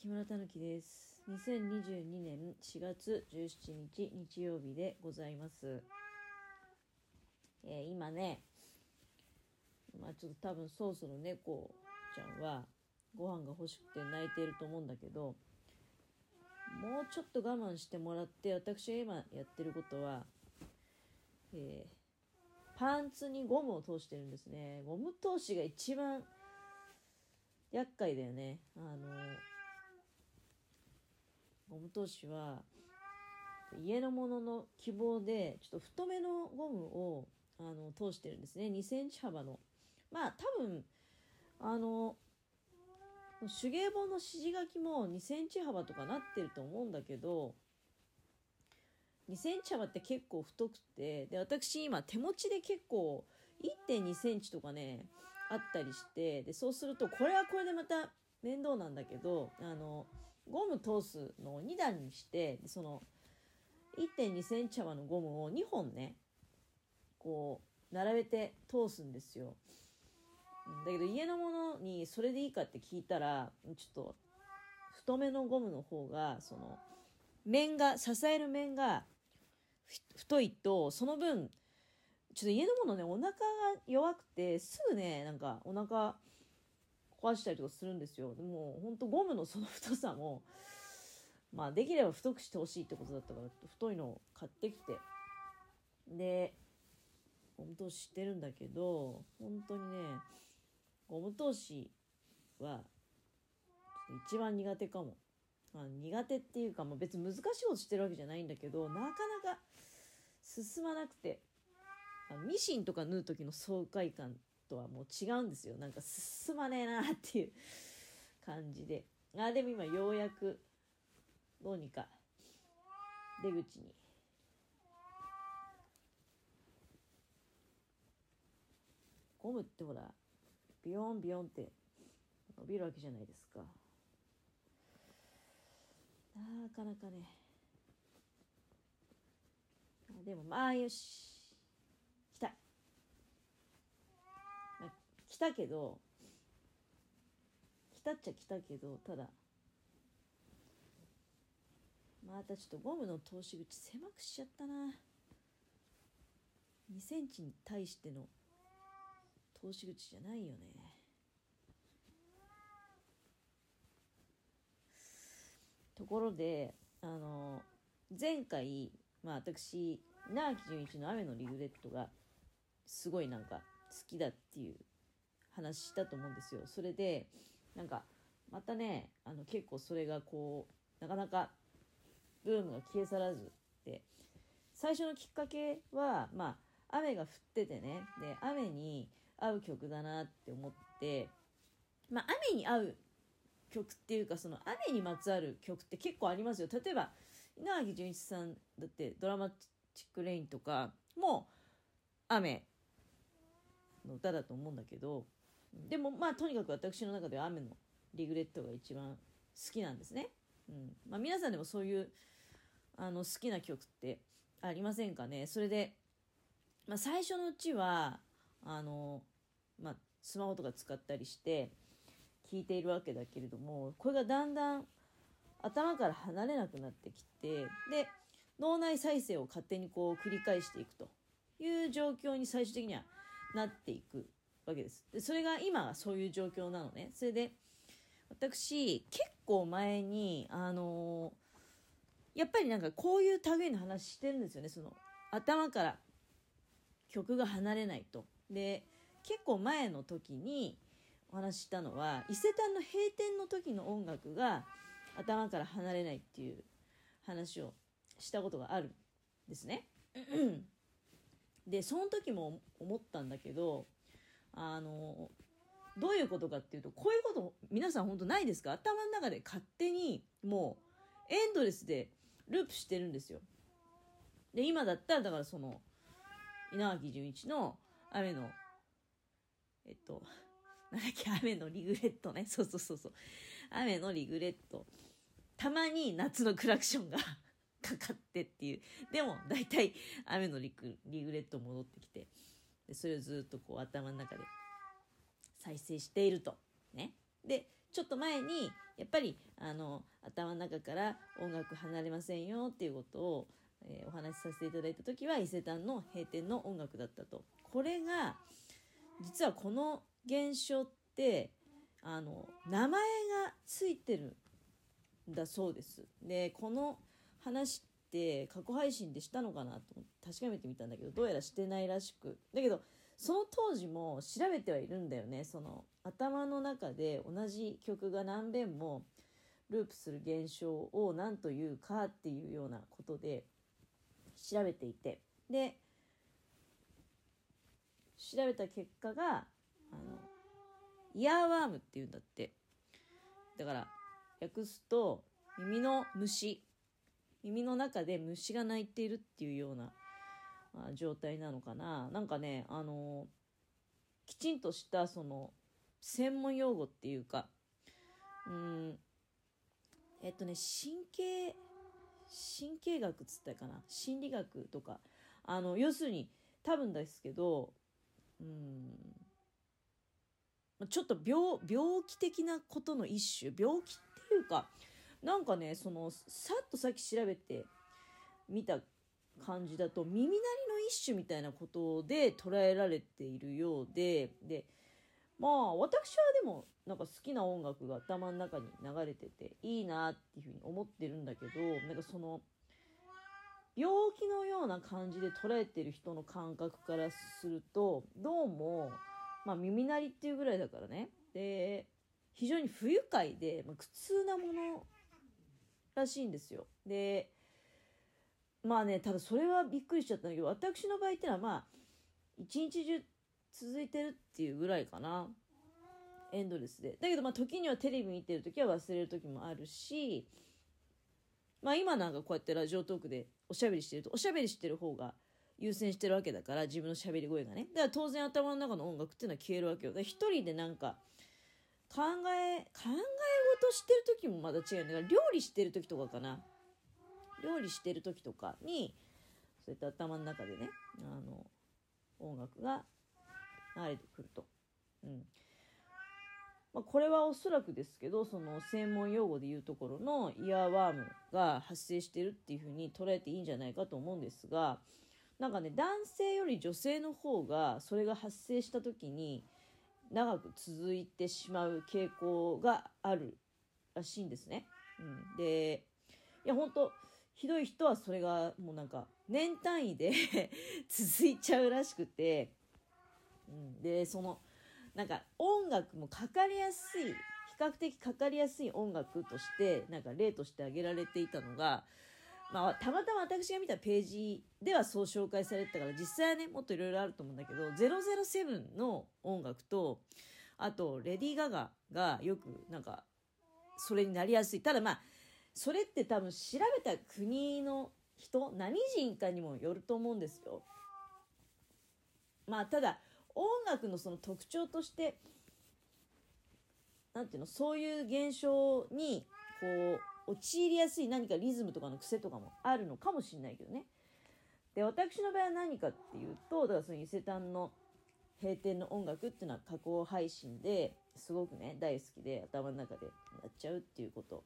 木村たぬきです。2022年4月17日日曜日でございます。えー今ね、まあちょっと多分そろそろ猫ちゃんはご飯が欲しくて泣いていると思うんだけど、もうちょっと我慢してもらって、私が今やってることは、えーパンツにゴムを通してるんですね。ゴム通しが一番厄介だよね。あの、ゴム通しは、家のものの希望で、ちょっと太めのゴムをあの通してるんですね。2センチ幅の。まあ、多分、あの、手芸本の指示書きも2センチ幅とかなってると思うんだけど、2センチ幅って結構太くて、で、私今手持ちで結構1.2センチとかね、あったりして、で、そうすると、これはこれでまた面倒なんだけど、あの、ゴム通すのを2段にして、その、1.2センチ幅のゴムを2本ね、こう、並べて通すんですよ。だけど家のものにそれでいいかって聞いたら、ちょっと、太めのゴムの方が、その、面が、支える面が太いと、その分、ちょっと家のものね、お腹が弱くて、すぐね、なんかお腹壊したりとかするんですよ。でも、ほんとゴムのその太さも、まあ、できれば太くしてほしいってことだったから、太いのを買ってきて。で、ゴム通ししてるんだけど、本当にね、ゴム通しは、一番苦手かも。まあ、苦手っていうか、まあ、別に難しいことしてるわけじゃないんだけど、なかなか進まなくて。あミシンとか縫う時の爽快感とはもう違うんですよ。なんか進まねえなっていう感じで。あでも今ようやくどうにか出口に。ゴムってほらビヨンビヨンって伸びるわけじゃないですか。なかなかね。でもまあよし来た、まあ、来たけど来たっちゃ来たけどただまたちょっとゴムの通し口狭くしちゃったな。2センチに対しての通し口じゃないよね。ところであの前回まあ私稲垣潤一の「雨のリグレット」がすごいなんか好きだっていう話したと思うんですよ。それでなんかまたねあの結構それがこうなかなかブームが消え去らずで最初のきっかけはまあ雨が降っててね。で雨に合う曲だなって思って。まあ雨に合う曲っていうかその雨にまつわる曲って結構ありますよ。例えば稲垣潤一さんだってドラマチックレインとかも雨の歌だと思うんだけど。でもまあとにかく私の中では雨のリグレットが一番好きなんですね。うん。まあ、皆さんでもそういうあの好きな曲ってありませんかね？それで、まあ、最初のうちはあの、まあ、スマホとか使ったりして聴いているわけだけれどもこれがだんだん頭から離れなくなってきてで脳内再生を勝手にこう繰り返していくという状況に最終的にはなっていく。わけです。でそれが今はそういう状況なのね。それで私結構前にあのやっぱりなんかこういう類の話してるんですよね。その頭から曲が離れないと。で結構前の時にお話ししたのは伊勢丹の閉店の時の音楽が頭から離れないっていう話をしたことがあるんですね。でその時も思ったんだけどあのどういうことかっていうとこういうこと皆さん本当ないですか？頭の中で勝手にもうエンドレスでループしてるんですよ。で今だったらだからその稲垣潤一の雨のえっと なんだっけ雨のリグレットね。そうそうそうそう。雨のリグレット。たまに夏のクラクションが かかってっていう。でも大体雨のリグリグレット戻ってきて。でそれをずっとこう頭の中で再生しているとねでちょっと前にやっぱりあの頭の中から音楽離れませんよっていうことを、えー、お話しさせていただいた時は伊勢丹の閉店の音楽だったと。これが実はこの現象ってあの名前がついてるんだそうです。でこの話って過去配信でしたのかなと確かめてみたんだけどどうやらしてないらしく。だけどその当時も調べてはいるんだよね。その頭の中で同じ曲が何遍もループする現象を何というかっていうようなことで調べていて。で調べた結果があのイヤーワームっていうんだって。だから訳すと耳の虫。耳の中で虫が鳴いているっていうような状態なのかな。なんかねあのきちんとしたその専門用語っていうかうんえっとね神経神経学っつったかな。心理学とか。あの要するに多分ですけどうんちょっと病病気的なことの一種。病気っていうかなんかねそのさっとさっき調べてみた感じだと耳鳴りの一種みたいなことで捉えられているようででまあ私はでもなんか好きな音楽が頭の中に流れてていいなっていうふうに思ってるんだけどなんかその病気のような感じで捉えてる人の感覚からするとどうも、まあ、耳鳴りっていうぐらいだからね。で非常に不愉快で、まあ、苦痛なものらしいんですよ。でまあねただそれはびっくりしちゃったんだけど私の場合ってのはまあ一日中続いてるっていうぐらいかな。エンドレスで。だけどまあ時にはテレビ見てる時は忘れる時もあるしまあ今なんかこうやってラジオトークでおしゃべりしてるとおしゃべりしてる方が優先してるわけだから自分のしゃべり声がね。だから当然頭の中の音楽っていうのは消えるわけよ。だ一人でなんか考え考え事してる時もまだ違うんだから料理してる時とかかな。料理してる時とかにそういった頭の中でねあの音楽が流れてくると。うん。まあ、これはおそらくですけどその専門用語でいうところのイヤーワームが発生してるっていうふうに捉えていいんじゃないかと思うんですがなんかね男性より女性の方がそれが発生した時に長く続いてしまう傾向があるらしいんですね。うん、でいや本当ひどい人はそれがもうなんか年単位で 続いちゃうらしくて、うん、でそのなんか音楽もかかりやすい比較的かかりやすい音楽としてなんか例として挙げられていたのが、まあ、たまたま私が見たページではそう紹介されてたから実際はねもっといろいろあると思うんだけど007の音楽とあとレディー・ガガがよくなんかそれになりやすいただまあそれって多分調べた国の人何人かにもよると思うんですよ。まあただ音楽のその特徴として何ていうのそういう現象にこう陥りやすい何かリズムとかの癖とかもあるのかもしれないけどね。で私の場合は何かっていうとだからその伊勢丹の閉店の音楽っていうのは加工配信ですごくね大好きで頭の中でなっちゃうっていうこと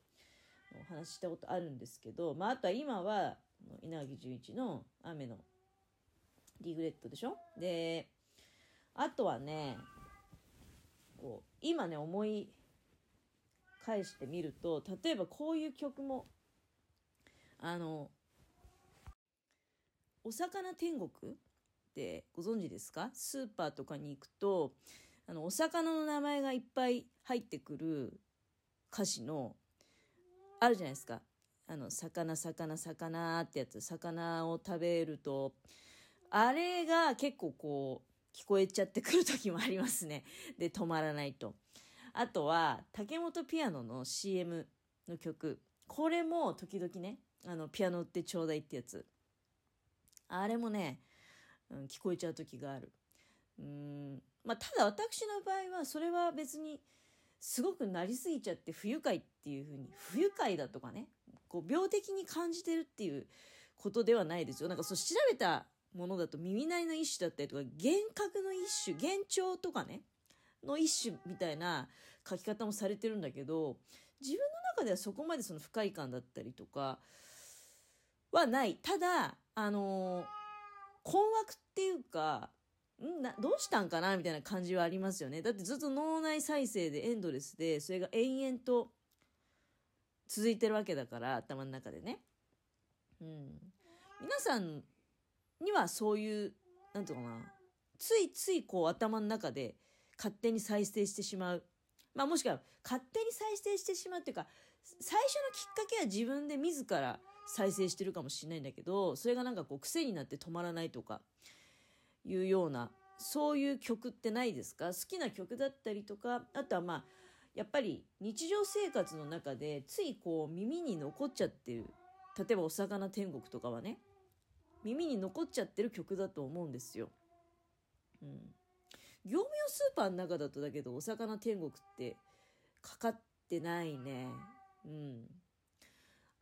お話ししたことあるんですけど、まあ、あとは今は稲垣十一の雨のリグレットでしょ？であとはねこう今ね思い返してみると例えばこういう曲もあのお魚天国？ってご存知ですか？スーパーとかに行くとあのお魚の名前がいっぱい入ってくる歌詞のあるじゃないですか。あの、魚、魚、魚ってやつ、魚を食べると、あれが結構こう、聞こえちゃってくる時もありますね。で、止まらないと。あとは、竹本ピアノの CM の曲。これも時々ね、あの、ピアノ売ってちょうだいってやつ。あれもね、うん、聞こえちゃう時がある。うん、まあ、ただ私の場合は、それは別に、すごくなりすぎちゃって不愉快っていうふうに不愉快だとかねこう病的に感じてるっていうことではないですよなんかそう調べたものだと耳鳴りの一種だったりとか幻覚の一種幻聴とかねの一種みたいな書き方もされてるんだけど自分の中ではそこまでその不快感だったりとかはないただあのー、困惑っていうかんなどうしたんかなみたいな感じはありますよねだってずっと脳内再生でエンドレスでそれが延々と続いてるわけだから頭の中でね。うん、皆さんにはそういう何て言うかなついついこう頭の中で勝手に再生してしまう。まあもしくは勝手に再生してしまうっていうか最初のきっかけは自分で自ら再生してるかもしれないんだけどそれがなんかこう癖になって止まらないとかいうようなそういう曲ってないですか？好きな曲だったりとかあとはまあやっぱり日常生活の中でついこう耳に残っちゃってる例えば「お魚天国」とかはね耳に残っちゃってる曲だと思うんですよ。うん、業務用スーパーの中だとだけど「お魚天国」ってかかってないね。うん。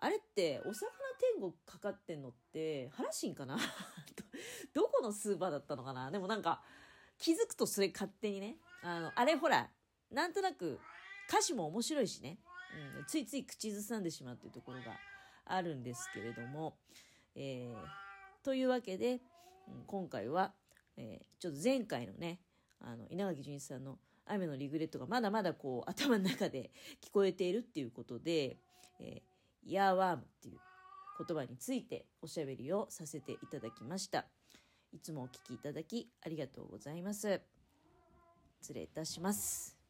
あれってお魚天国かかってんのって原新かな？どこのスーパーだったのかな？でもなんか気づくとそれ勝手にねあのあれほらなんとなく歌詞も面白いしね、うん、ついつい口ずさんでしまうっていうところがあるんですけれども、えー、というわけで、今回は、えー、ちょっと前回のねあの稲垣潤一さんの「雨のリグレット」がまだまだこう頭の中で聞こえているっていうことで「えー、ヤーワーム」っていう言葉についておしゃべりをさせていただきました。いつもお聴きいただきありがとうございます。失礼いたします。